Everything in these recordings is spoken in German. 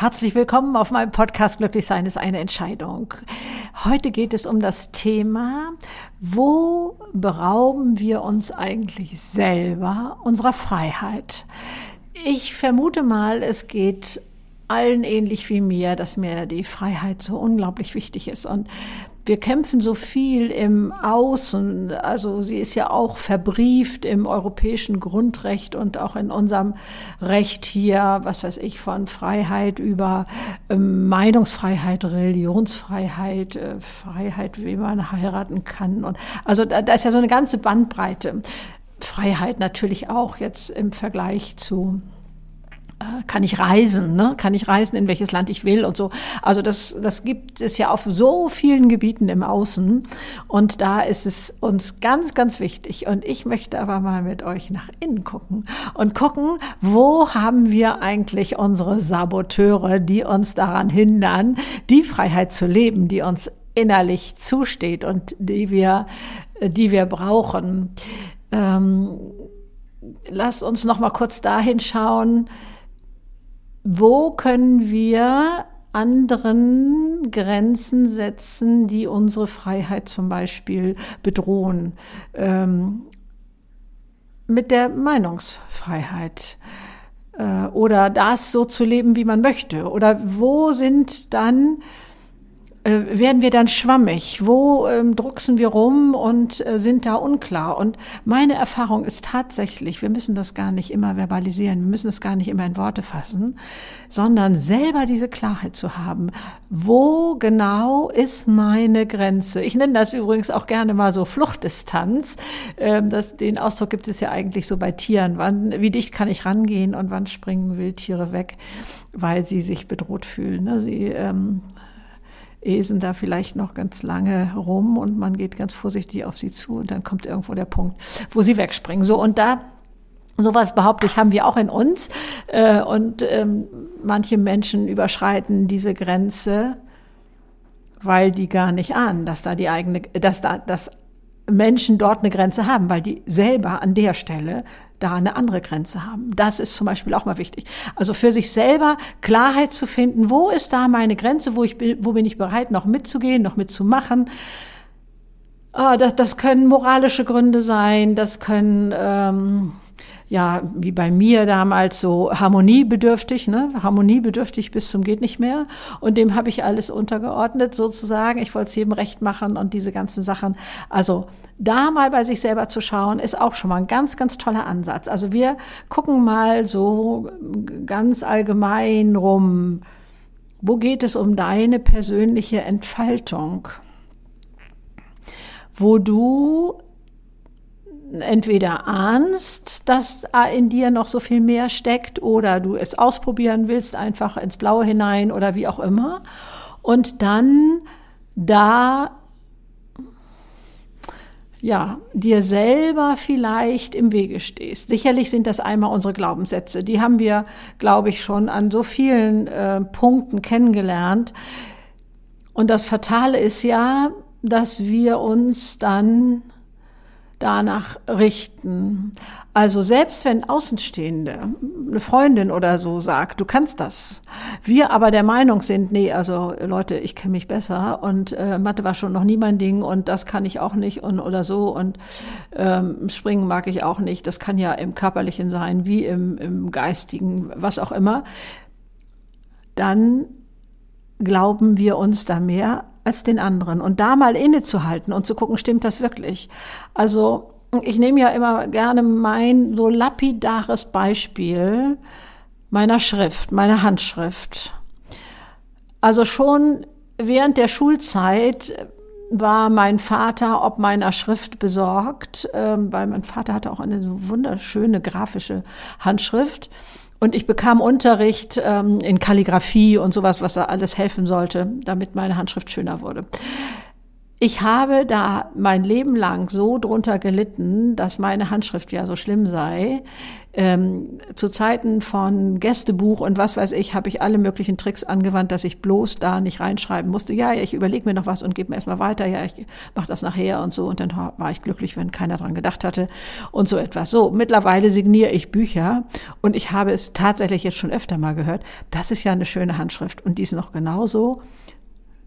Herzlich willkommen auf meinem Podcast Glücklich sein ist eine Entscheidung. Heute geht es um das Thema, wo berauben wir uns eigentlich selber unserer Freiheit? Ich vermute mal, es geht allen ähnlich wie mir, dass mir die Freiheit so unglaublich wichtig ist. Und wir kämpfen so viel im Außen. Also sie ist ja auch verbrieft im europäischen Grundrecht und auch in unserem Recht hier, was weiß ich, von Freiheit über ähm, Meinungsfreiheit, Religionsfreiheit, äh, Freiheit, wie man heiraten kann. Und also da, da ist ja so eine ganze Bandbreite. Freiheit natürlich auch jetzt im Vergleich zu kann ich reisen, ne? kann ich reisen, in welches Land ich will und so. Also das, das gibt es ja auf so vielen Gebieten im Außen und da ist es uns ganz, ganz wichtig. Und ich möchte aber mal mit euch nach innen gucken und gucken, wo haben wir eigentlich unsere Saboteure, die uns daran hindern, die Freiheit zu leben, die uns innerlich zusteht und die wir, die wir brauchen. Ähm, lasst uns noch mal kurz dahin schauen, wo können wir anderen Grenzen setzen, die unsere Freiheit zum Beispiel bedrohen. Ähm, mit der Meinungsfreiheit äh, oder das so zu leben, wie man möchte. Oder wo sind dann äh, werden wir dann schwammig? Wo ähm, drucksen wir rum und äh, sind da unklar? Und meine Erfahrung ist tatsächlich, wir müssen das gar nicht immer verbalisieren, wir müssen es gar nicht immer in Worte fassen, sondern selber diese Klarheit zu haben. Wo genau ist meine Grenze? Ich nenne das übrigens auch gerne mal so Fluchtdistanz. Ähm, das, den Ausdruck gibt es ja eigentlich so bei Tieren. Wann, wie dicht kann ich rangehen und wann springen Wildtiere weg, weil sie sich bedroht fühlen? Ne? Sie ähm, esen da vielleicht noch ganz lange rum und man geht ganz vorsichtig auf sie zu und dann kommt irgendwo der Punkt, wo sie wegspringen. So und da Sowas behaupte ich, haben wir auch in uns. Äh, und ähm, manche Menschen überschreiten diese Grenze, weil die gar nicht ahnen, dass da die eigene, dass da, dass Menschen dort eine Grenze haben, weil die selber an der Stelle da eine andere Grenze haben. Das ist zum Beispiel auch mal wichtig. Also für sich selber Klarheit zu finden, wo ist da meine Grenze, wo, ich bin, wo bin ich bereit, noch mitzugehen, noch mitzumachen. Ah, das, das können moralische Gründe sein, das können ähm, ja, wie bei mir damals so harmoniebedürftig, ne? harmoniebedürftig bis zum geht nicht mehr. Und dem habe ich alles untergeordnet sozusagen. Ich wollte es jedem recht machen und diese ganzen Sachen. Also da mal bei sich selber zu schauen, ist auch schon mal ein ganz, ganz toller Ansatz. Also wir gucken mal so ganz allgemein rum, wo geht es um deine persönliche Entfaltung? Wo du entweder ahnst, dass in dir noch so viel mehr steckt oder du es ausprobieren willst, einfach ins Blaue hinein oder wie auch immer. Und dann da ja, dir selber vielleicht im Wege stehst. Sicherlich sind das einmal unsere Glaubenssätze. Die haben wir, glaube ich, schon an so vielen äh, Punkten kennengelernt. Und das Fatale ist ja, dass wir uns dann danach richten. Also selbst wenn Außenstehende, eine Freundin oder so sagt, du kannst das, wir aber der Meinung sind, nee, also Leute, ich kenne mich besser und äh, Mathe war schon noch nie mein Ding und das kann ich auch nicht und oder so und ähm, Springen mag ich auch nicht. Das kann ja im körperlichen sein, wie im, im geistigen, was auch immer. Dann glauben wir uns da mehr als den anderen und da mal innezuhalten und zu gucken, stimmt das wirklich? Also ich nehme ja immer gerne mein so lapidares Beispiel meiner Schrift, meiner Handschrift. Also schon während der Schulzeit war mein Vater ob meiner Schrift besorgt, ähm, weil mein Vater hatte auch eine wunderschöne grafische Handschrift. Und ich bekam Unterricht ähm, in Kalligrafie und sowas, was da alles helfen sollte, damit meine Handschrift schöner wurde. Ich habe da mein Leben lang so drunter gelitten, dass meine Handschrift ja so schlimm sei. Ähm, zu Zeiten von Gästebuch und was weiß ich, habe ich alle möglichen Tricks angewandt, dass ich bloß da nicht reinschreiben musste. Ja, ich überlege mir noch was und gebe mir erstmal weiter. Ja, ich mache das nachher und so. Und dann war ich glücklich, wenn keiner dran gedacht hatte und so etwas. So, mittlerweile signiere ich Bücher und ich habe es tatsächlich jetzt schon öfter mal gehört. Das ist ja eine schöne Handschrift und die ist noch genauso,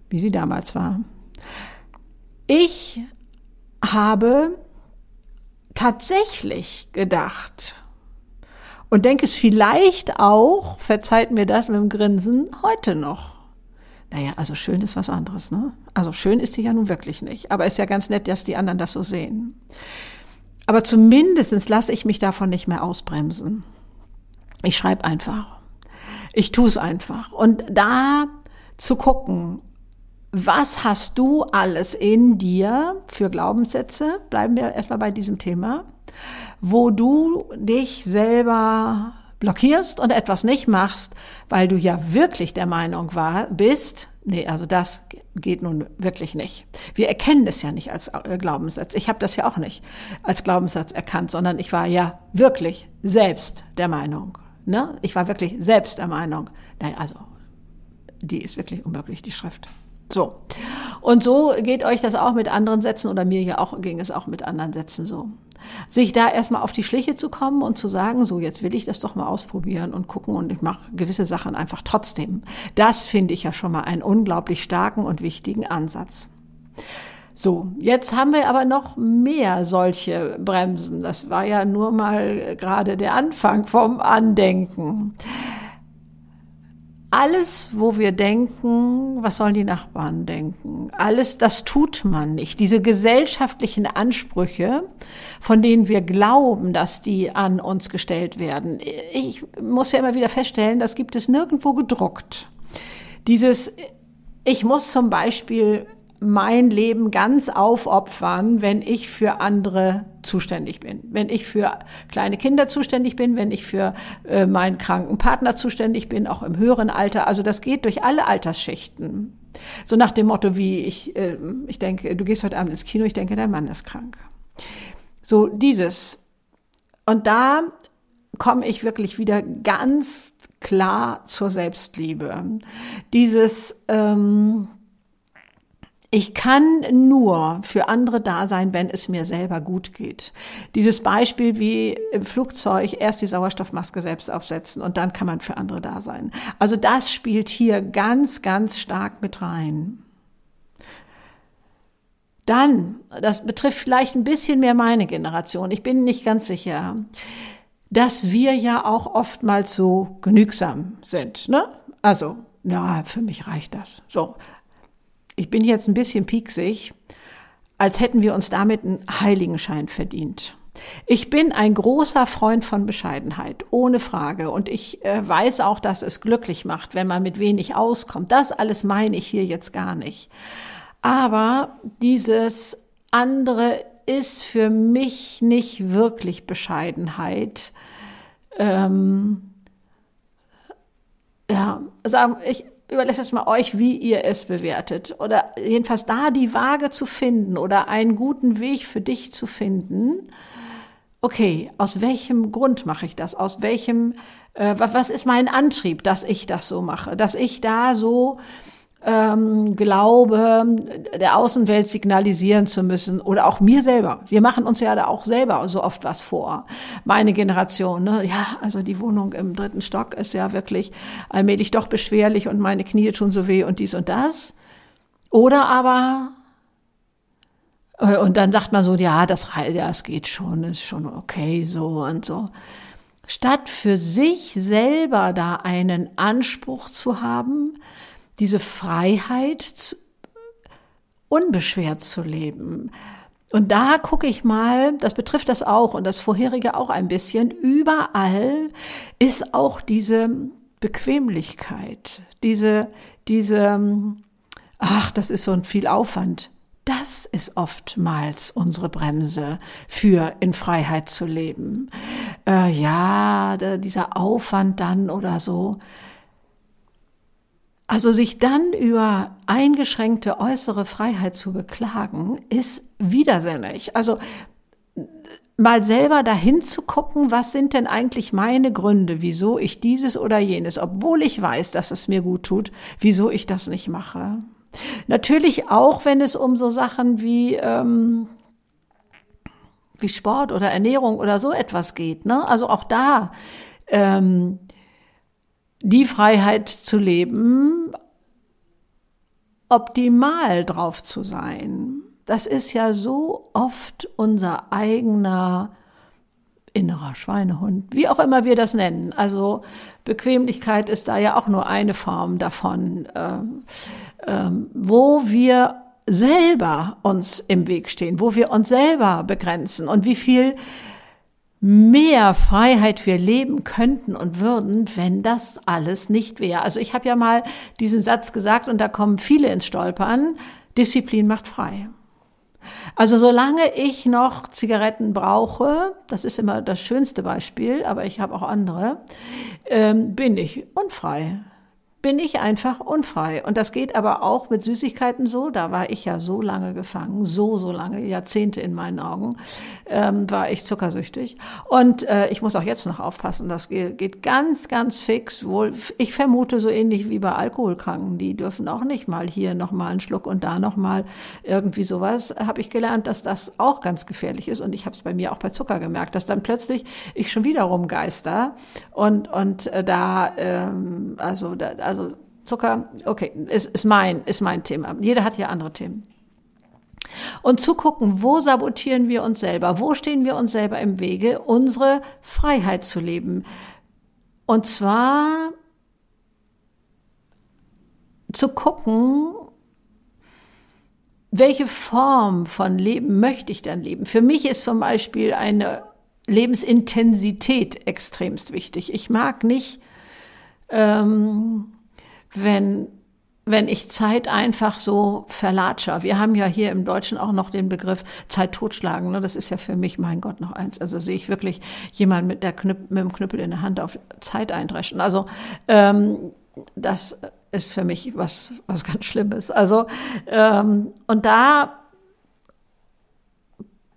wie sie damals war. Ich habe tatsächlich gedacht und denke es vielleicht auch, verzeiht mir das mit dem Grinsen, heute noch. Naja, also schön ist was anderes, ne? Also schön ist sie ja nun wirklich nicht. Aber ist ja ganz nett, dass die anderen das so sehen. Aber zumindestens lasse ich mich davon nicht mehr ausbremsen. Ich schreibe einfach. Ich tue es einfach. Und da zu gucken, was hast du alles in dir für Glaubenssätze? Bleiben wir erstmal bei diesem Thema, wo du dich selber blockierst und etwas nicht machst, weil du ja wirklich der Meinung war, bist, nee, also das geht nun wirklich nicht. Wir erkennen es ja nicht als äh, Glaubenssatz. Ich habe das ja auch nicht als Glaubenssatz erkannt, sondern ich war ja wirklich selbst der Meinung. Ne? Ich war wirklich selbst der Meinung. Nein, also die ist wirklich unmöglich, die Schrift. So. Und so geht euch das auch mit anderen Sätzen oder mir ja auch ging es auch mit anderen Sätzen so. Sich da erstmal auf die Schliche zu kommen und zu sagen, so jetzt will ich das doch mal ausprobieren und gucken und ich mache gewisse Sachen einfach trotzdem. Das finde ich ja schon mal einen unglaublich starken und wichtigen Ansatz. So, jetzt haben wir aber noch mehr solche Bremsen. Das war ja nur mal gerade der Anfang vom Andenken alles, wo wir denken, was sollen die Nachbarn denken? Alles, das tut man nicht. Diese gesellschaftlichen Ansprüche, von denen wir glauben, dass die an uns gestellt werden. Ich muss ja immer wieder feststellen, das gibt es nirgendwo gedruckt. Dieses, ich muss zum Beispiel mein Leben ganz aufopfern, wenn ich für andere zuständig bin. Wenn ich für kleine Kinder zuständig bin, wenn ich für äh, meinen kranken Partner zuständig bin, auch im höheren Alter. Also das geht durch alle Altersschichten. So nach dem Motto wie ich, äh, ich denke, du gehst heute Abend ins Kino, ich denke, dein Mann ist krank. So dieses. Und da komme ich wirklich wieder ganz klar zur Selbstliebe. Dieses, ähm, ich kann nur für andere da sein, wenn es mir selber gut geht. Dieses Beispiel wie im Flugzeug erst die Sauerstoffmaske selbst aufsetzen und dann kann man für andere da sein. Also das spielt hier ganz, ganz stark mit rein. Dann, das betrifft vielleicht ein bisschen mehr meine Generation, ich bin nicht ganz sicher, dass wir ja auch oftmals so genügsam sind. Ne? Also, ja, für mich reicht das. So, ich bin jetzt ein bisschen pieksig, als hätten wir uns damit einen Heiligenschein verdient. Ich bin ein großer Freund von Bescheidenheit, ohne Frage. Und ich äh, weiß auch, dass es glücklich macht, wenn man mit wenig auskommt. Das alles meine ich hier jetzt gar nicht. Aber dieses andere ist für mich nicht wirklich Bescheidenheit. Ähm, ja, sagen ich, überlasse es mal euch, wie ihr es bewertet. Oder jedenfalls da die Waage zu finden oder einen guten Weg für dich zu finden. Okay, aus welchem Grund mache ich das? Aus welchem, äh, was ist mein Antrieb, dass ich das so mache? Dass ich da so ähm, glaube, der Außenwelt signalisieren zu müssen oder auch mir selber. Wir machen uns ja da auch selber so oft was vor. Meine Generation, ne? ja, also die Wohnung im dritten Stock ist ja wirklich allmählich doch beschwerlich und meine Knie tun so weh und dies und das. Oder aber äh, und dann sagt man so, ja, das, ja, es geht schon, ist schon okay, so und so. Statt für sich selber da einen Anspruch zu haben, diese Freiheit unbeschwert zu leben. Und da gucke ich mal, das betrifft das auch und das vorherige auch ein bisschen, überall ist auch diese Bequemlichkeit, diese, diese, ach, das ist so ein viel Aufwand. Das ist oftmals unsere Bremse für in Freiheit zu leben. Äh, ja, dieser Aufwand dann oder so. Also sich dann über eingeschränkte äußere Freiheit zu beklagen, ist widersinnig. Also mal selber dahin zu gucken, was sind denn eigentlich meine Gründe, wieso ich dieses oder jenes, obwohl ich weiß, dass es mir gut tut, wieso ich das nicht mache. Natürlich auch, wenn es um so Sachen wie ähm, wie Sport oder Ernährung oder so etwas geht. Ne? Also auch da ähm, die Freiheit zu leben, optimal drauf zu sein. Das ist ja so oft unser eigener innerer Schweinehund, wie auch immer wir das nennen. Also Bequemlichkeit ist da ja auch nur eine Form davon, ähm, ähm, wo wir selber uns im Weg stehen, wo wir uns selber begrenzen und wie viel mehr Freiheit wir leben könnten und würden, wenn das alles nicht wäre. Also ich habe ja mal diesen Satz gesagt und da kommen viele ins Stolpern, Disziplin macht frei. Also solange ich noch Zigaretten brauche, das ist immer das schönste Beispiel, aber ich habe auch andere, ähm, bin ich unfrei bin ich einfach unfrei. Und das geht aber auch mit Süßigkeiten so. Da war ich ja so lange gefangen, so, so lange, Jahrzehnte in meinen Augen, ähm, war ich zuckersüchtig. Und äh, ich muss auch jetzt noch aufpassen, das geht ganz, ganz fix. Wohl, ich vermute so ähnlich wie bei Alkoholkranken. Die dürfen auch nicht mal hier noch mal einen Schluck und da noch mal irgendwie sowas. Habe ich gelernt, dass das auch ganz gefährlich ist. Und ich habe es bei mir auch bei Zucker gemerkt, dass dann plötzlich ich schon wieder rumgeister und und äh, da ähm, also da, also Zucker, okay, ist, ist mein, ist mein Thema. Jeder hat ja andere Themen. Und zu gucken, wo sabotieren wir uns selber? Wo stehen wir uns selber im Wege, unsere Freiheit zu leben? Und zwar zu gucken, welche Form von Leben möchte ich dann leben? Für mich ist zum Beispiel eine Lebensintensität extremst wichtig. Ich mag nicht ähm, wenn wenn ich Zeit einfach so verlatscher. Wir haben ja hier im Deutschen auch noch den Begriff Zeit totschlagen. Ne? Das ist ja für mich, mein Gott, noch eins. Also sehe ich wirklich jemand mit, der Knüpp, mit dem Knüppel in der Hand auf Zeit eindreschen. Also ähm, das ist für mich was, was ganz Schlimmes. Also ähm, und da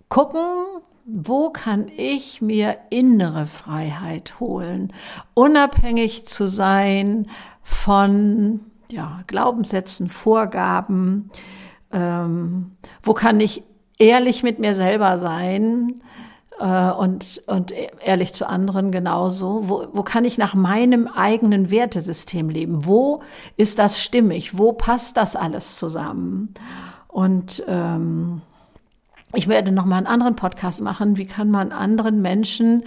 gucken, wo kann ich mir innere Freiheit holen, unabhängig zu sein von ja, Glaubenssätzen, Vorgaben, ähm, wo kann ich ehrlich mit mir selber sein äh, und, und ehrlich zu anderen genauso, wo, wo kann ich nach meinem eigenen Wertesystem leben, wo ist das stimmig, wo passt das alles zusammen? Und ähm, ich werde noch mal einen anderen Podcast machen. Wie kann man anderen Menschen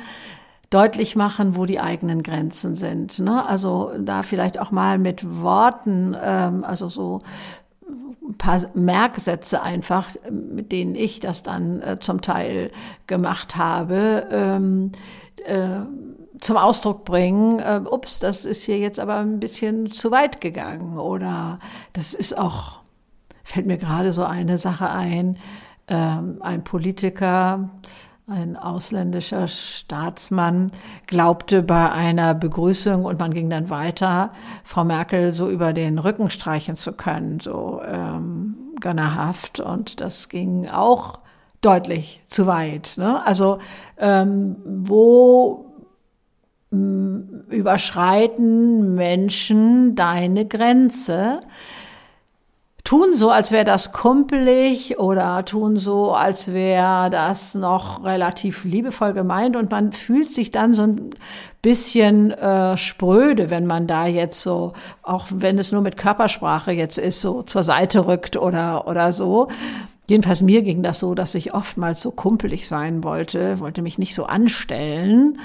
deutlich machen, wo die eigenen Grenzen sind? Ne? Also da vielleicht auch mal mit Worten, ähm, also so ein paar Merksätze einfach, mit denen ich das dann äh, zum Teil gemacht habe. Ähm, äh, zum Ausdruck bringen, äh, ups, das ist hier jetzt aber ein bisschen zu weit gegangen oder das ist auch, fällt mir gerade so eine Sache ein, ein Politiker, ein ausländischer Staatsmann glaubte bei einer Begrüßung und man ging dann weiter, Frau Merkel so über den Rücken streichen zu können, so ähm, gönnerhaft. Und das ging auch deutlich zu weit. Ne? Also ähm, wo überschreiten Menschen deine Grenze? Tun so, als wäre das kumpelig oder tun so, als wäre das noch relativ liebevoll gemeint und man fühlt sich dann so ein bisschen äh, spröde, wenn man da jetzt so, auch wenn es nur mit Körpersprache jetzt ist, so zur Seite rückt oder, oder so. Jedenfalls mir ging das so, dass ich oftmals so kumpelig sein wollte, wollte mich nicht so anstellen,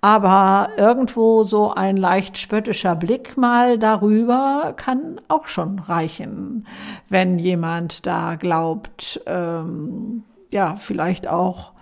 aber irgendwo so ein leicht spöttischer Blick mal darüber kann auch schon reichen, wenn jemand da glaubt, ähm, ja, vielleicht auch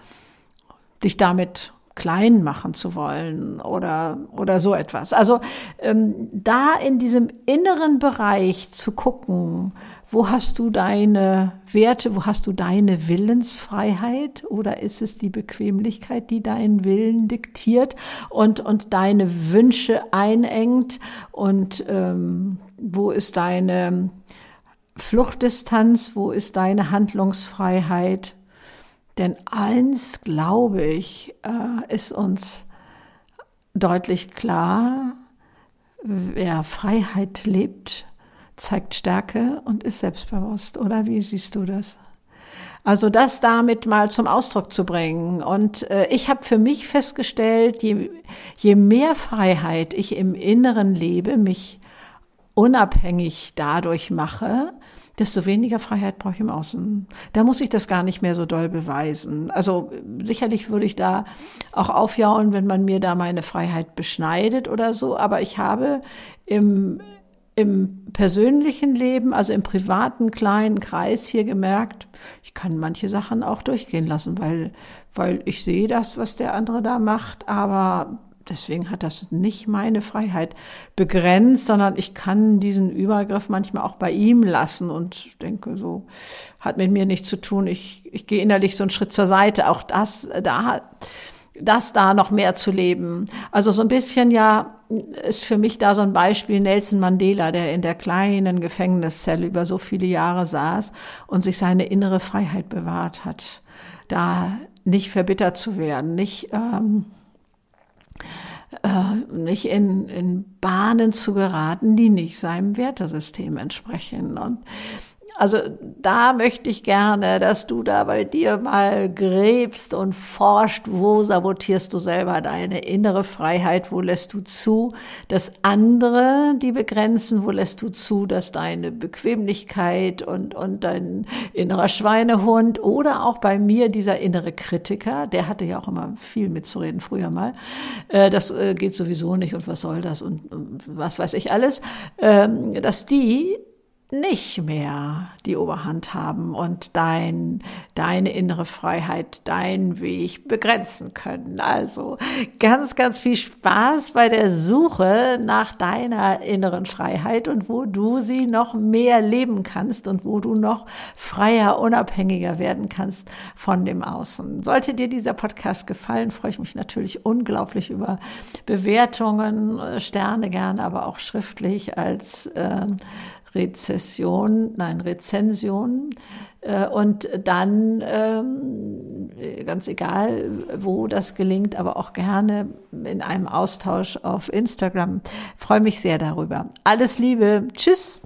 dich damit klein machen zu wollen oder, oder so etwas. Also ähm, da in diesem inneren Bereich zu gucken, wo hast du deine Werte, wo hast du deine Willensfreiheit oder ist es die Bequemlichkeit, die deinen Willen diktiert und, und deine Wünsche einengt und ähm, wo ist deine Fluchtdistanz, wo ist deine Handlungsfreiheit? Denn eins, glaube ich, äh, ist uns deutlich klar, wer Freiheit lebt, zeigt Stärke und ist selbstbewusst. Oder wie siehst du das? Also das damit mal zum Ausdruck zu bringen. Und äh, ich habe für mich festgestellt, je, je mehr Freiheit ich im Inneren lebe, mich unabhängig dadurch mache, desto weniger Freiheit brauche ich im Außen. Da muss ich das gar nicht mehr so doll beweisen. Also sicherlich würde ich da auch aufjauen, wenn man mir da meine Freiheit beschneidet oder so. Aber ich habe im, im persönlichen Leben, also im privaten kleinen Kreis hier gemerkt, ich kann manche Sachen auch durchgehen lassen, weil, weil ich sehe das, was der andere da macht, aber deswegen hat das nicht meine Freiheit begrenzt, sondern ich kann diesen Übergriff manchmal auch bei ihm lassen und denke, so hat mit mir nichts zu tun. Ich, ich gehe innerlich so einen Schritt zur Seite. Auch das, da, das da noch mehr zu leben. Also so ein bisschen ja ist für mich da so ein Beispiel Nelson Mandela, der in der kleinen Gefängniszelle über so viele Jahre saß und sich seine innere Freiheit bewahrt hat. Da nicht verbittert zu werden, nicht, ähm, äh, nicht in, in Bahnen zu geraten, die nicht seinem Wertesystem entsprechen. Und also da möchte ich gerne, dass du da bei dir mal gräbst und forscht, wo sabotierst du selber deine innere Freiheit, wo lässt du zu, dass andere die begrenzen, wo lässt du zu, dass deine Bequemlichkeit und, und dein innerer Schweinehund oder auch bei mir dieser innere Kritiker, der hatte ja auch immer viel mitzureden früher mal, äh, das äh, geht sowieso nicht und was soll das und, und was weiß ich alles, ähm, dass die nicht mehr die Oberhand haben und dein, deine innere Freiheit, deinen Weg begrenzen können. Also ganz, ganz viel Spaß bei der Suche nach deiner inneren Freiheit und wo du sie noch mehr leben kannst und wo du noch freier, unabhängiger werden kannst von dem Außen. Sollte dir dieser Podcast gefallen, freue ich mich natürlich unglaublich über Bewertungen, Sterne gerne, aber auch schriftlich als äh, Rezession, nein, Rezension. Äh, und dann, ähm, ganz egal, wo das gelingt, aber auch gerne in einem Austausch auf Instagram. freue mich sehr darüber. Alles Liebe. Tschüss.